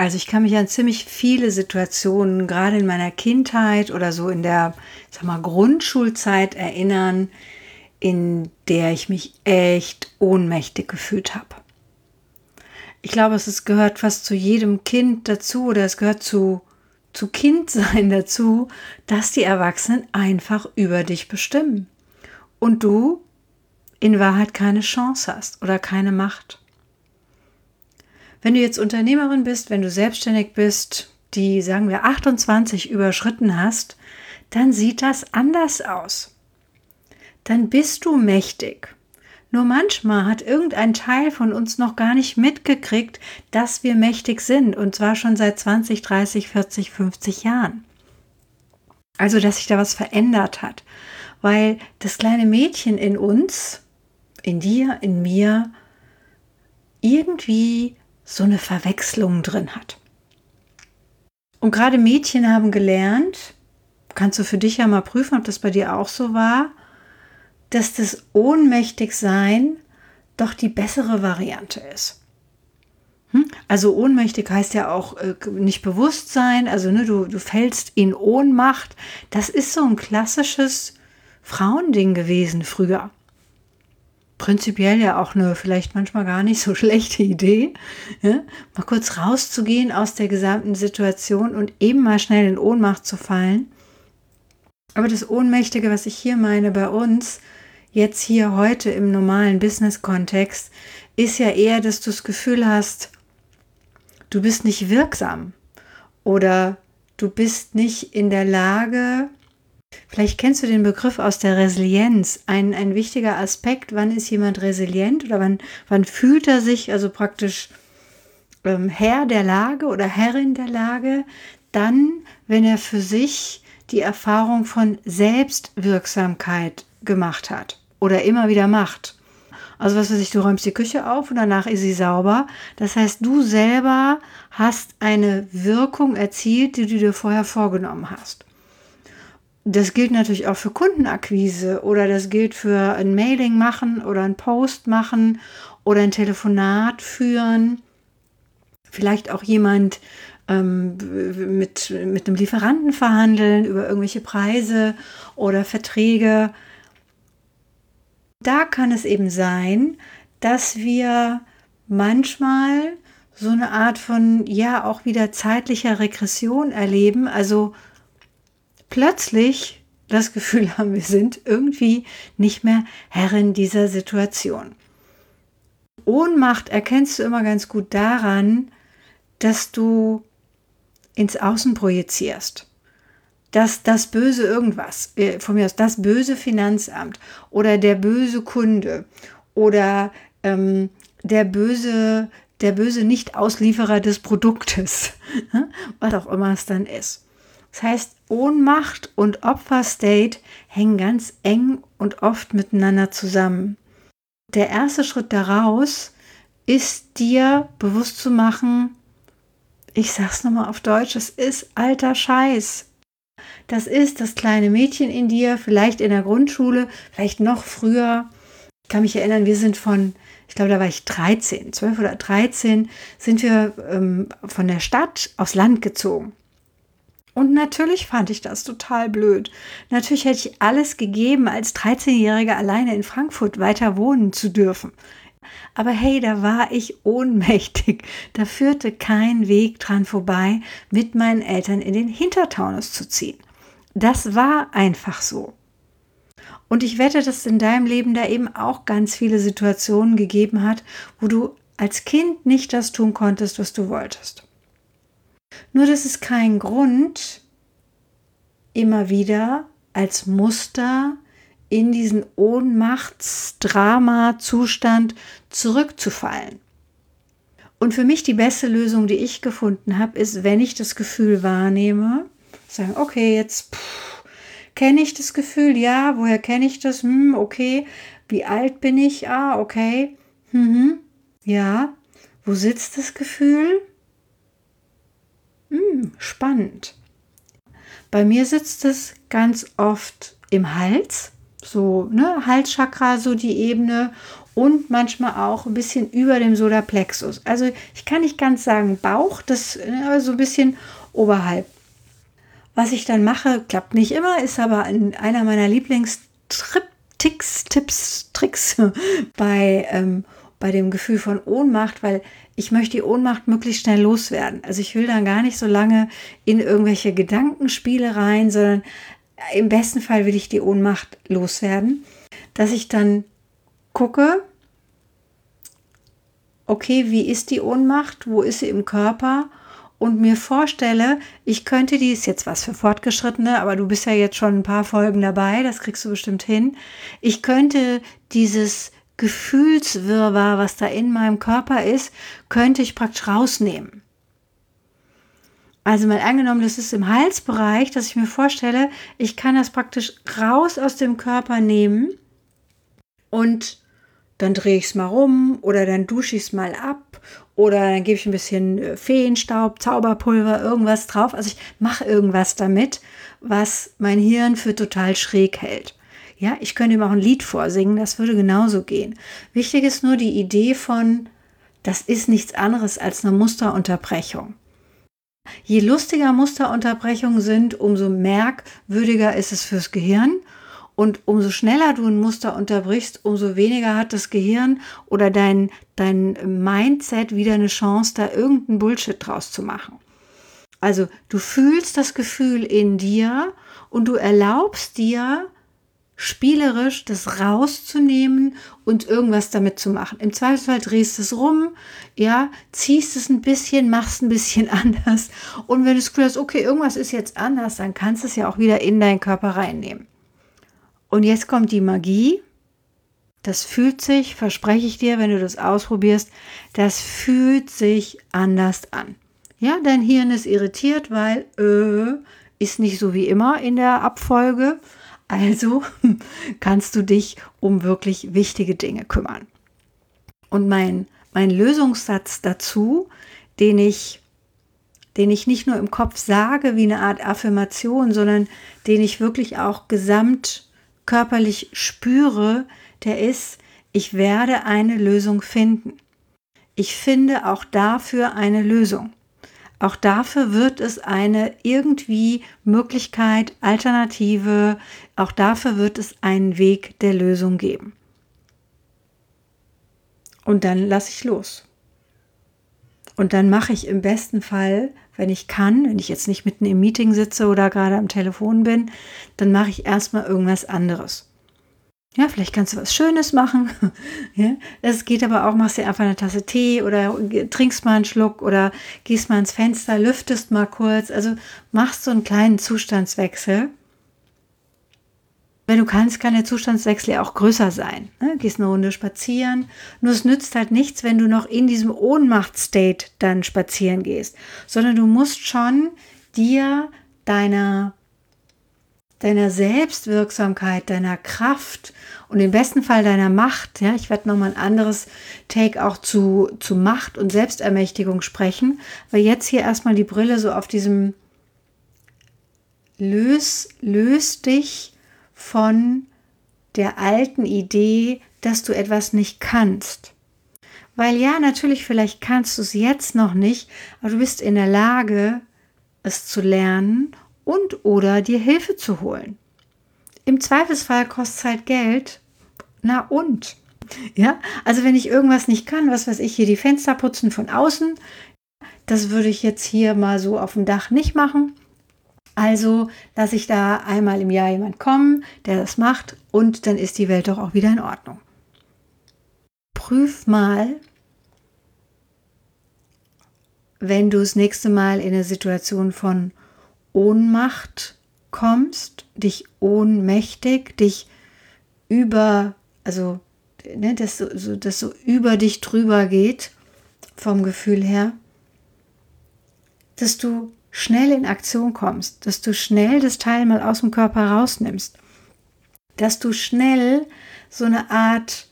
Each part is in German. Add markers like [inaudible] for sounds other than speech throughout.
Also ich kann mich an ziemlich viele Situationen, gerade in meiner Kindheit oder so in der sag mal, Grundschulzeit erinnern, in der ich mich echt ohnmächtig gefühlt habe. Ich glaube, es gehört fast zu jedem Kind dazu oder es gehört zu, zu Kindsein [laughs] dazu, dass die Erwachsenen einfach über dich bestimmen und du in Wahrheit keine Chance hast oder keine Macht. Wenn du jetzt Unternehmerin bist, wenn du selbstständig bist, die, sagen wir, 28 überschritten hast, dann sieht das anders aus. Dann bist du mächtig. Nur manchmal hat irgendein Teil von uns noch gar nicht mitgekriegt, dass wir mächtig sind, und zwar schon seit 20, 30, 40, 50 Jahren. Also, dass sich da was verändert hat, weil das kleine Mädchen in uns, in dir, in mir, irgendwie so eine Verwechslung drin hat. Und gerade Mädchen haben gelernt, kannst du für dich ja mal prüfen, ob das bei dir auch so war, dass das Ohnmächtigsein doch die bessere Variante ist. Hm? Also ohnmächtig heißt ja auch äh, nicht Bewusstsein, also ne, du, du fällst in Ohnmacht. Das ist so ein klassisches Frauending gewesen früher prinzipiell ja auch eine vielleicht manchmal gar nicht so [laughs] schlechte Idee, ja? mal kurz rauszugehen aus der gesamten Situation und eben mal schnell in Ohnmacht zu fallen. Aber das Ohnmächtige, was ich hier meine bei uns, jetzt hier heute im normalen Business-Kontext, ist ja eher, dass du das Gefühl hast, du bist nicht wirksam oder du bist nicht in der Lage, Vielleicht kennst du den Begriff aus der Resilienz. Ein, ein wichtiger Aspekt, wann ist jemand resilient oder wann, wann fühlt er sich also praktisch ähm, Herr der Lage oder Herrin der Lage? Dann, wenn er für sich die Erfahrung von Selbstwirksamkeit gemacht hat oder immer wieder macht. Also was weiß ich, du räumst die Küche auf und danach ist sie sauber. Das heißt, du selber hast eine Wirkung erzielt, die du dir vorher vorgenommen hast. Das gilt natürlich auch für Kundenakquise oder das gilt für ein Mailing machen oder ein Post machen oder ein Telefonat führen. Vielleicht auch jemand ähm, mit, mit einem Lieferanten verhandeln über irgendwelche Preise oder Verträge. Da kann es eben sein, dass wir manchmal so eine Art von, ja, auch wieder zeitlicher Regression erleben. Also plötzlich das Gefühl [laughs] haben, wir sind irgendwie nicht mehr Herrin dieser Situation. Ohnmacht erkennst du immer ganz gut daran, dass du ins Außen projizierst. Dass das böse irgendwas, äh, von mir aus das böse Finanzamt oder der böse Kunde oder ähm, der böse, der böse Nicht-Auslieferer des Produktes, [laughs] was auch immer es dann ist. Das heißt, Ohnmacht und Opferstate hängen ganz eng und oft miteinander zusammen. Der erste Schritt daraus ist dir bewusst zu machen, ich sag's nochmal auf Deutsch, es ist alter Scheiß. Das ist das kleine Mädchen in dir, vielleicht in der Grundschule, vielleicht noch früher. Ich kann mich erinnern, wir sind von, ich glaube, da war ich 13, 12 oder 13, sind wir ähm, von der Stadt aufs Land gezogen. Und natürlich fand ich das total blöd. Natürlich hätte ich alles gegeben, als 13-Jährige alleine in Frankfurt weiter wohnen zu dürfen. Aber hey, da war ich ohnmächtig. Da führte kein Weg dran vorbei, mit meinen Eltern in den Hintertaunus zu ziehen. Das war einfach so. Und ich wette, dass es in deinem Leben da eben auch ganz viele Situationen gegeben hat, wo du als Kind nicht das tun konntest, was du wolltest. Nur das ist kein Grund, immer wieder als Muster in diesen Ohnmachtsdrama-Zustand zurückzufallen. Und für mich die beste Lösung, die ich gefunden habe, ist, wenn ich das Gefühl wahrnehme, sagen, okay, jetzt kenne ich das Gefühl, ja, woher kenne ich das? Hm, okay, wie alt bin ich? Ah, okay. Mhm. Ja, wo sitzt das Gefühl? Hm, spannend. Bei mir sitzt es ganz oft im Hals, so, ne, Halschakra, so die Ebene und manchmal auch ein bisschen über dem Solarplexus. Also ich kann nicht ganz sagen Bauch, das ne, so ein bisschen oberhalb. Was ich dann mache, klappt nicht immer, ist aber einer meiner Lieblingstricks, Tipps, Tricks [laughs] bei, ähm, bei dem Gefühl von Ohnmacht, weil ich möchte die Ohnmacht möglichst schnell loswerden. Also ich will dann gar nicht so lange in irgendwelche Gedankenspiele rein, sondern im besten Fall will ich die Ohnmacht loswerden, dass ich dann gucke, okay, wie ist die Ohnmacht, wo ist sie im Körper und mir vorstelle, ich könnte die, ist jetzt was für Fortgeschrittene, aber du bist ja jetzt schon ein paar Folgen dabei, das kriegst du bestimmt hin. Ich könnte dieses Gefühlswirrwarr, was da in meinem Körper ist, könnte ich praktisch rausnehmen. Also mal angenommen, das ist im Halsbereich, dass ich mir vorstelle, ich kann das praktisch raus aus dem Körper nehmen und dann drehe ich es mal rum oder dann dusche ich es mal ab oder dann gebe ich ein bisschen äh, Feenstaub, Zauberpulver, irgendwas drauf. Also ich mache irgendwas damit, was mein Hirn für total schräg hält. Ja, ich könnte ihm auch ein Lied vorsingen, das würde genauso gehen. Wichtig ist nur die Idee von, das ist nichts anderes als eine Musterunterbrechung. Je lustiger Musterunterbrechungen sind, umso merkwürdiger ist es fürs Gehirn. Und umso schneller du ein Muster unterbrichst, umso weniger hat das Gehirn oder dein, dein Mindset wieder eine Chance, da irgendeinen Bullshit draus zu machen. Also du fühlst das Gefühl in dir und du erlaubst dir, spielerisch das rauszunehmen und irgendwas damit zu machen. Im Zweifelsfall drehst du es rum, ja, ziehst es ein bisschen, machst ein bisschen [laughs] anders. Und wenn du das Gefühl okay, irgendwas ist jetzt anders, dann kannst du es ja auch wieder in deinen Körper reinnehmen. Und jetzt kommt die Magie. Das fühlt sich, verspreche ich dir, wenn du das ausprobierst, das fühlt sich anders an. Ja, dein Hirn ist irritiert, weil äh, ist nicht so wie immer in der Abfolge. Also [laughs] kannst du dich um wirklich wichtige Dinge kümmern. Und mein, mein Lösungssatz dazu, den ich, den ich nicht nur im Kopf sage wie eine Art Affirmation, sondern den ich wirklich auch gesamt körperlich spüre, der ist, ich werde eine Lösung finden. Ich finde auch dafür eine Lösung. Auch dafür wird es eine irgendwie Möglichkeit, Alternative, auch dafür wird es einen Weg der Lösung geben. Und dann lasse ich los. Und dann mache ich im besten Fall, wenn ich kann, wenn ich jetzt nicht mitten im Meeting sitze oder gerade am Telefon bin, dann mache ich erstmal irgendwas anderes. Ja, vielleicht kannst du was Schönes machen. [laughs] ja, das geht aber auch, machst dir einfach eine Tasse Tee oder trinkst mal einen Schluck oder gehst mal ins Fenster, lüftest mal kurz. Also machst so einen kleinen Zustandswechsel. Wenn du kannst, kann der Zustandswechsel ja auch größer sein. Ne? Gehst eine Runde spazieren. Nur es nützt halt nichts, wenn du noch in diesem Ohnmachtstate dann spazieren gehst, sondern du musst schon dir deiner deiner Selbstwirksamkeit, deiner Kraft und im besten Fall deiner Macht, ja, ich werde nochmal ein anderes Take auch zu, zu Macht und Selbstermächtigung sprechen, weil jetzt hier erstmal die Brille so auf diesem löst lös dich von der alten Idee, dass du etwas nicht kannst. Weil ja, natürlich, vielleicht kannst du es jetzt noch nicht, aber du bist in der Lage, es zu lernen und oder dir Hilfe zu holen. Im Zweifelsfall kostet es halt Geld. Na und? Ja, also wenn ich irgendwas nicht kann, was weiß ich, hier die Fenster putzen von außen, das würde ich jetzt hier mal so auf dem Dach nicht machen. Also lasse ich da einmal im Jahr jemand kommen, der das macht und dann ist die Welt doch auch wieder in Ordnung. Prüf mal, wenn du das nächste Mal in eine Situation von Ohnmacht kommst, dich ohnmächtig, dich über, also ne, dass so, das so über dich drüber geht, vom Gefühl her, dass du schnell in Aktion kommst, dass du schnell das Teil mal aus dem Körper rausnimmst, dass du schnell so eine Art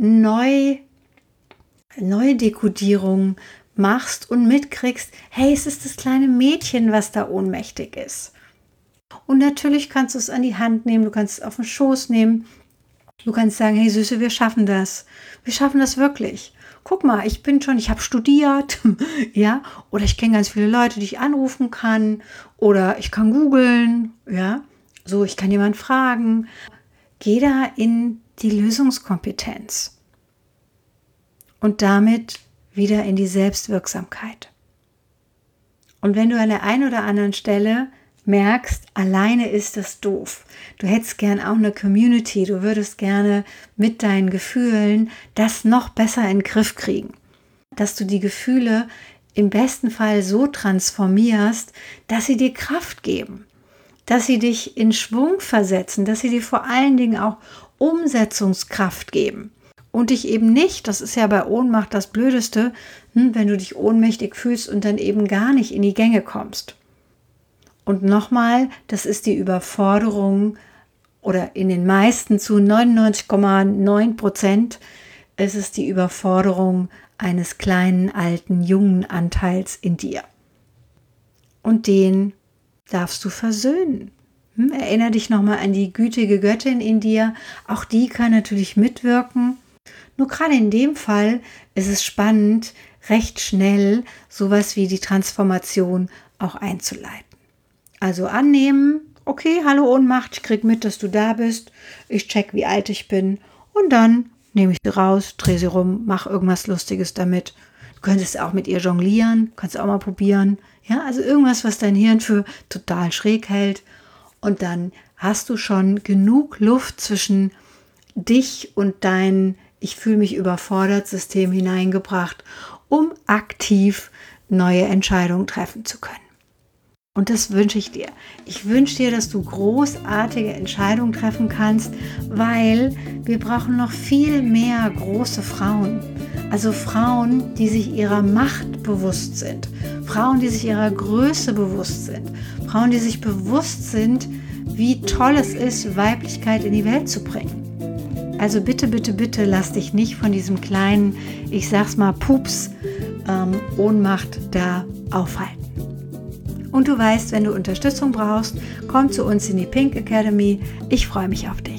Neu, Neudekodierung machst und mitkriegst, hey, es ist das kleine Mädchen, was da ohnmächtig ist. Und natürlich kannst du es an die Hand nehmen, du kannst es auf den Schoß nehmen, du kannst sagen, hey Süße, wir schaffen das. Wir schaffen das wirklich. Guck mal, ich bin schon, ich habe studiert, [laughs] ja, oder ich kenne ganz viele Leute, die ich anrufen kann, oder ich kann googeln, ja, so, ich kann jemanden fragen. Geh da in die Lösungskompetenz und damit wieder in die Selbstwirksamkeit. Und wenn du an der einen oder anderen Stelle merkst, alleine ist das doof. Du hättest gern auch eine Community, du würdest gerne mit deinen Gefühlen das noch besser in den Griff kriegen. Dass du die Gefühle im besten Fall so transformierst, dass sie dir Kraft geben, dass sie dich in Schwung versetzen, dass sie dir vor allen Dingen auch Umsetzungskraft geben und dich eben nicht, das ist ja bei Ohnmacht das Blödeste, hm, wenn du dich ohnmächtig fühlst und dann eben gar nicht in die Gänge kommst. Und nochmal, das ist die Überforderung oder in den meisten zu 99,9 Prozent ist es die Überforderung eines kleinen, alten, jungen Anteils in dir. Und den darfst du versöhnen. Hm, erinnere dich nochmal an die gütige Göttin in dir. Auch die kann natürlich mitwirken. Nur gerade in dem Fall ist es spannend, recht schnell sowas wie die Transformation auch einzuleiten. Also annehmen, okay, hallo Ohnmacht, ich krieg mit, dass du da bist, ich check, wie alt ich bin und dann nehme ich sie raus, drehe sie rum, mach irgendwas Lustiges damit. Du könntest auch mit ihr jonglieren, kannst auch mal probieren. Ja, also irgendwas, was dein Hirn für total schräg hält und dann hast du schon genug Luft zwischen dich und dein Ich fühle mich überfordert System hineingebracht, um aktiv neue Entscheidungen treffen zu können. Und das wünsche ich dir. Ich wünsche dir, dass du großartige Entscheidungen treffen kannst, weil wir brauchen noch viel mehr große Frauen. Also Frauen, die sich ihrer Macht bewusst sind. Frauen, die sich ihrer Größe bewusst sind. Frauen, die sich bewusst sind, wie toll es ist, Weiblichkeit in die Welt zu bringen. Also bitte, bitte, bitte lass dich nicht von diesem kleinen, ich sag's mal, Pups, ähm, Ohnmacht da aufhalten. Und du weißt, wenn du Unterstützung brauchst, komm zu uns in die Pink Academy. Ich freue mich auf dich.